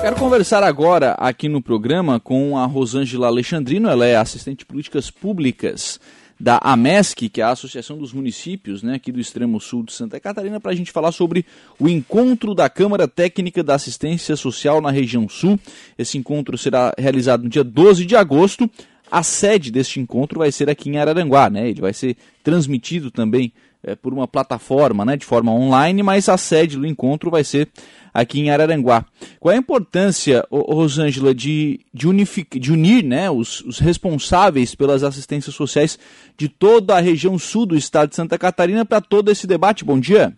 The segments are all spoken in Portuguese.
Quero conversar agora aqui no programa com a Rosângela Alexandrino, ela é assistente de políticas públicas da AMESC, que é a Associação dos Municípios né, aqui do extremo sul de Santa Catarina, para a gente falar sobre o encontro da Câmara Técnica da Assistência Social na região sul. Esse encontro será realizado no dia 12 de agosto. A sede deste encontro vai ser aqui em Araranguá, né? Ele vai ser transmitido também é, por uma plataforma, né, de forma online, mas a sede do encontro vai ser aqui em Araranguá. Qual é a importância, Rosângela, de, de, unific, de unir né, os, os, responsáveis pelas assistências sociais de toda a região sul do estado de Santa Catarina para todo esse debate? Bom dia.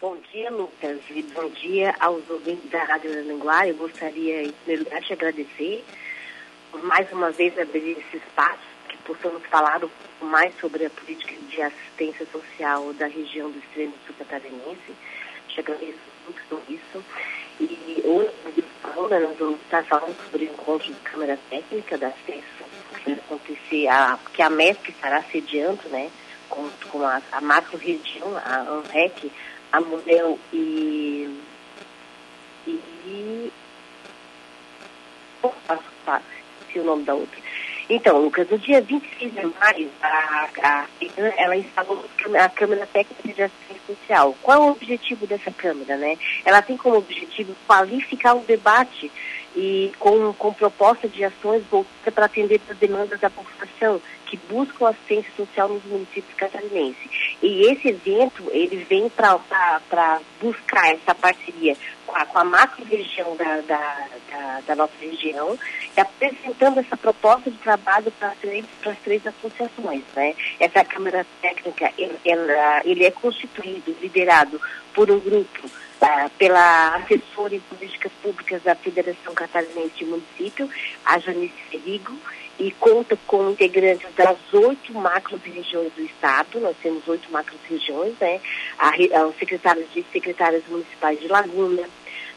Bom dia, Lucas, e bom dia aos ouvintes da Rádio Araranguá. Eu gostaria, em primeiro lugar, te agradecer por mais uma vez abrir esse espaço possamos falar um pouco mais sobre a política de assistência social da região do extremo sul catarinense. Agradeço muito por isso. E hoje, nós vamos estar falando sobre o encontro de Câmara Técnica da assistência que acontecer, a, que a MESC estará sediando, né, com, com a, a macro-região, a ANREC, a Model e, e, passo, se o nome da outra. Então, Lucas, no dia 26 de maio, a, a, ela instalou a Câmara Técnica de Assistência Social. Qual é o objetivo dessa Câmara, né? Ela tem como objetivo qualificar o debate e com, com proposta de ações voltadas para atender as demandas da população que buscam assistência social nos municípios catarinenses. E esse evento, ele vem para buscar essa parceria com a, com a macro-região da, da, da, da, nossa região e apresentando essa proposta de trabalho para as três associações. Né? Essa Câmara Técnica, ele, ela, ele é constituído, liderado por um grupo Uh, pela assessora em políticas públicas da Federação Catarinense de Município, a Janice Ferigo, e conta com integrantes das oito macro-regiões do Estado, nós temos oito macro-regiões, né? A, a, os secretários de secretárias municipais de Laguna,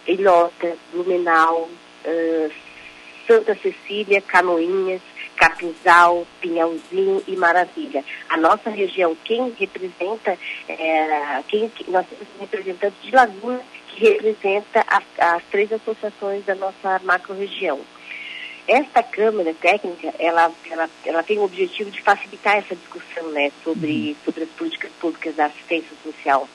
Ilhota, Blumenau, uh, Santa Cecília, Canoinhas, Capinzal, Pinhalzinho e Maravilha. A nossa região, quem representa, é, quem, nós temos representantes de Laguna, que representa as, as três associações da nossa macro-região. Esta Câmara Técnica, ela, ela, ela tem o objetivo de facilitar essa discussão né, sobre, uhum. sobre as políticas públicas da assistência social.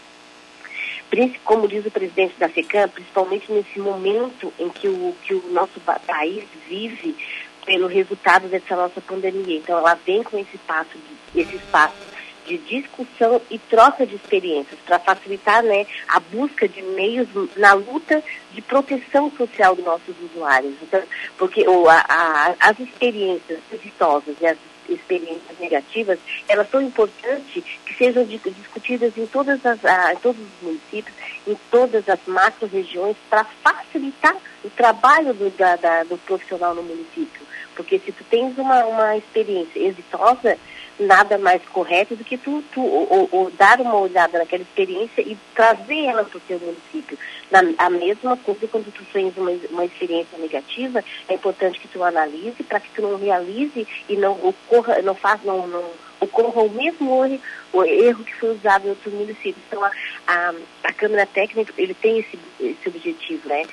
Como diz o presidente da FECAM, principalmente nesse momento em que o, que o nosso país vive pelo resultado dessa nossa pandemia. Então, ela vem com esse espaço, de, esse espaço de discussão e troca de experiências para facilitar né, a busca de meios na luta de proteção social dos nossos usuários. Então, porque ou, a, a, as experiências exitosas e as experiências negativas, elas são importantes que sejam discutidas em, todas as, a, em todos os municípios, em todas as macro-regiões, para facilitar o trabalho do, da, da, do profissional no município. Porque se tu tens uma, uma experiência exitosa, nada mais correto do que tu, tu ou, ou, dar uma olhada naquela experiência e trazer ela para o teu município. Na, a mesma coisa quando tu tens uma, uma experiência negativa, é importante que tu analise para que tu não realize e não ocorra, não faça, não, não ocorra o mesmo erro, o erro que foi usado em outros municípios. Então a, a, a Câmara Técnica ele tem esse, esse objetivo, né?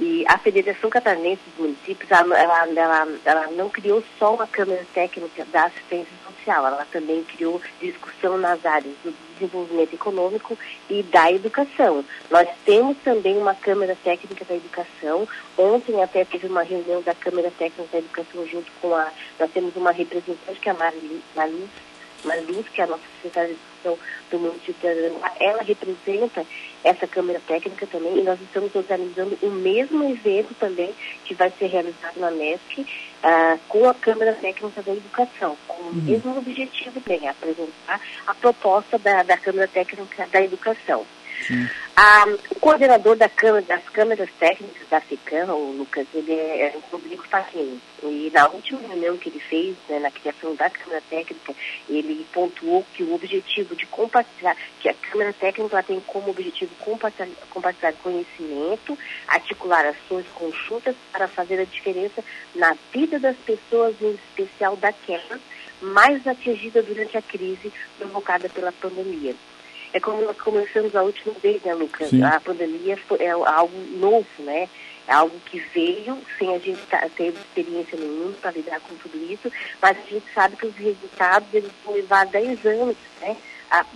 E a Federação Catarinense dos Municípios, ela, ela, ela, ela, não criou só uma Câmara Técnica da Assistência Social, ela também criou discussão nas áreas do desenvolvimento econômico e da educação. Nós temos também uma Câmara Técnica da Educação. Ontem até teve uma reunião da Câmara Técnica da Educação junto com a... Nós temos uma representante que é a Marluz, Marluz que é a nossa secretária de Educação do município de ela representa essa Câmara Técnica também, e nós estamos organizando o mesmo evento também, que vai ser realizado na MESC, uh, com a Câmara Técnica da Educação, com uhum. o mesmo objetivo também, apresentar a proposta da, da Câmara Técnica da Educação. Ah, o coordenador da câmara, das câmaras técnicas da FICAM, o Lucas, ele é, é um público Paquim. E na última reunião que ele fez, né, na criação da Câmara Técnica, ele pontuou que o objetivo de compartilhar, que a Câmara Técnica tem como objetivo compartilhar, compartilhar conhecimento, articular ações conjuntas para fazer a diferença na vida das pessoas, em especial daquelas mais atingidas durante a crise provocada pela pandemia. É como nós começamos a última vez, né, Lucas? Sim. A pandemia é algo novo, né? É algo que veio sem a gente ter experiência nenhuma para lidar com tudo isso, mas a gente sabe que os resultados eles vão levar 10 anos, né? A,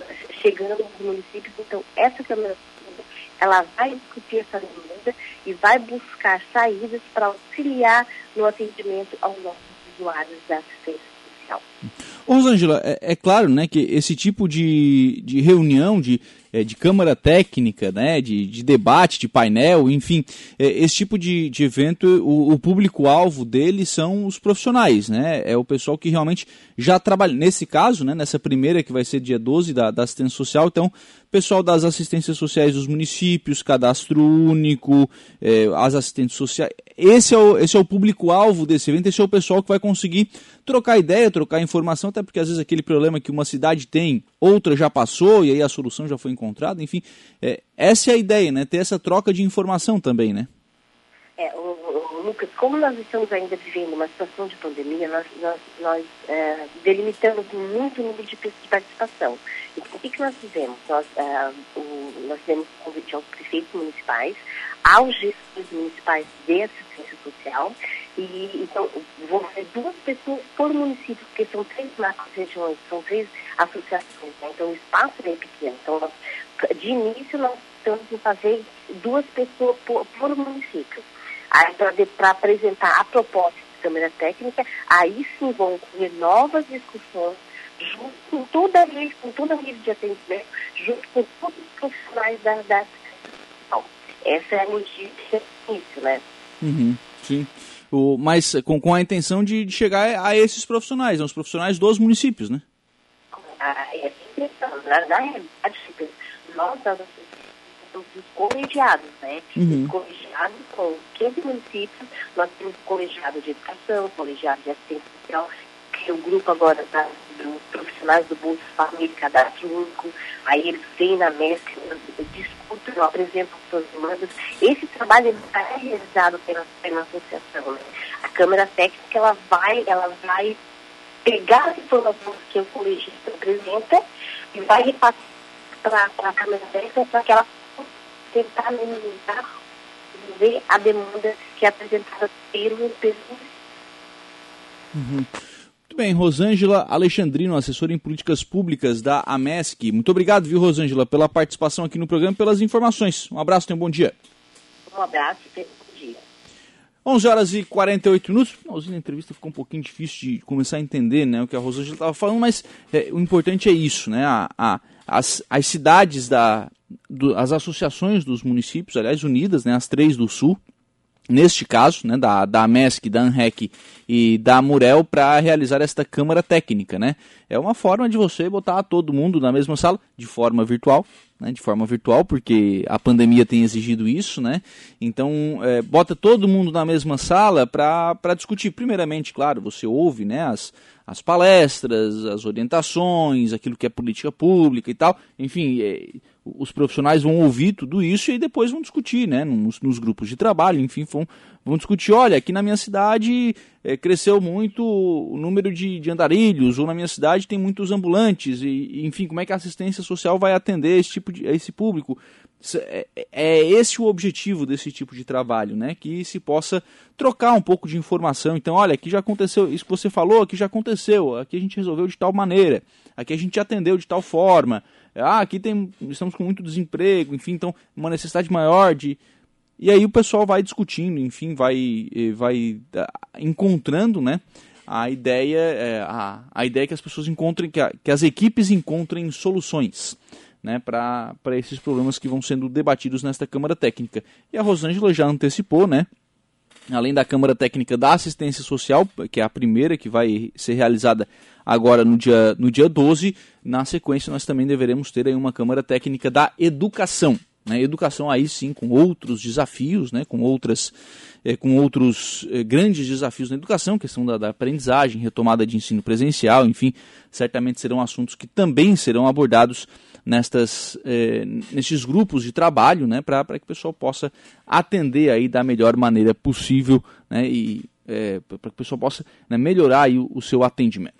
chegando nos municípios. Então, essa Câmara ela vai discutir essa demanda e vai buscar saídas para auxiliar no atendimento aos nossos usuários da assistência social. Rosângela, é, é, claro né, que esse tipo de, de reunião, de é, de câmara técnica, né, de, de, debate, de painel, enfim, é, esse tipo de, de evento, o, o público-alvo dele são os profissionais, né, é o pessoal que realmente já trabalha, nesse caso, né, nessa primeira que vai ser dia 12 da, da assistência social, então, pessoal das assistências sociais dos municípios, cadastro único, é, as assistentes sociais, esse é o, esse é o público-alvo desse evento, esse é o pessoal que vai conseguir trocar ideia, trocar informação, até porque às vezes aquele problema que uma cidade tem, outra já passou e aí a solução já foi encontrada, enfim, é, essa é a ideia, né? Ter essa troca de informação também, né? É, o, Lucas, como nós estamos ainda vivendo uma situação de pandemia, nós, nós, nós é, delimitamos muito o número de de participação. Então, o que, que nós fizemos? Nós, é, o, nós demos convite aos prefeitos municipais, aos gestores municipais de assistência social, e, então, vão ser duas pessoas por município, porque são três macro-regiões, são três associações, né? então o espaço é pequeno. Então, nós, de início, nós estamos em fazer duas pessoas por, por município. Aí, para apresentar a proposta de Câmara Técnica, aí sim vão ocorrer novas discussões, junto com toda a rede, com toda a rede de atendimento, junto com todos os profissionais da, da Essa é a notícia início, né? Uhum, sim. O, mas com, com a intenção de, de chegar a esses profissionais, os profissionais dos municípios, né? Ah, é na, na realidade, nós somos os colegiados, né? Uhum. Os colegiados com 15 municípios, nós temos colegiado de educação, colegiado de assistência social, que é o grupo agora da, dos profissionais do Bolsa Família Cadastro Único, aí eles vêm na mescla, discutem, apresentam suas demandas. Esse trabalho está realizado pela, pela associação. Né? A Câmara Técnica ela vai, ela vai pegar as informações que o colegista apresenta e vai repassar para a Câmara Técnica para que ela tentar minimizar ver a demanda que é apresentada pelo pessoal. Uhum bem, Rosângela Alexandrino, assessora em políticas públicas da AMESC. Muito obrigado, viu, Rosângela, pela participação aqui no programa e pelas informações. Um abraço, tenha um bom dia. Um abraço e bom dia. 11 horas e 48 minutos. Finalzinho da entrevista ficou um pouquinho difícil de começar a entender né, o que a Rosângela estava falando, mas é, o importante é isso, né? A, a, as, as cidades da. Do, as associações dos municípios, aliás, unidas, né, as três do Sul, neste caso, né, da, da MESC, da ANREC e da Murel, para realizar esta câmara técnica. Né? É uma forma de você botar todo mundo na mesma sala, de forma virtual, né, de forma virtual, porque a pandemia tem exigido isso, né? Então, é, bota todo mundo na mesma sala para discutir. Primeiramente, claro, você ouve né, as, as palestras, as orientações, aquilo que é política pública e tal. Enfim, é, os profissionais vão ouvir tudo isso e depois vão discutir, né, nos, nos grupos de trabalho, enfim, vão, vão discutir, olha, aqui na minha cidade é, cresceu muito o número de, de andarilhos, ou na minha cidade tem muitos ambulantes, e, enfim, como é que a assistência social vai atender esse tipo de, esse público? É, é esse o objetivo desse tipo de trabalho, né? Que se possa trocar um pouco de informação. Então, olha, aqui já aconteceu, isso que você falou, aqui já aconteceu, aqui a gente resolveu de tal maneira, aqui a gente atendeu de tal forma ah, aqui tem, estamos com muito desemprego, enfim, então uma necessidade maior de. E aí o pessoal vai discutindo, enfim, vai, vai ah, encontrando, né? A ideia, é, a, a ideia que as pessoas encontrem, que, a, que as equipes encontrem soluções né, para esses problemas que vão sendo debatidos nesta Câmara Técnica. E a Rosângela já antecipou, né? Além da Câmara Técnica da Assistência Social, que é a primeira que vai ser realizada agora no dia, no dia 12. Na sequência, nós também deveremos ter aí uma Câmara Técnica da Educação. Né? Educação aí sim com outros desafios, né? com, outras, é, com outros é, grandes desafios na educação, questão da, da, aprendizagem, retomada de ensino presencial, enfim, certamente serão assuntos que também serão abordados nestas, é, nestes grupos de trabalho, né? para que o pessoal possa atender aí da melhor maneira possível né? e para que o pessoal possa né, melhorar o, o seu atendimento.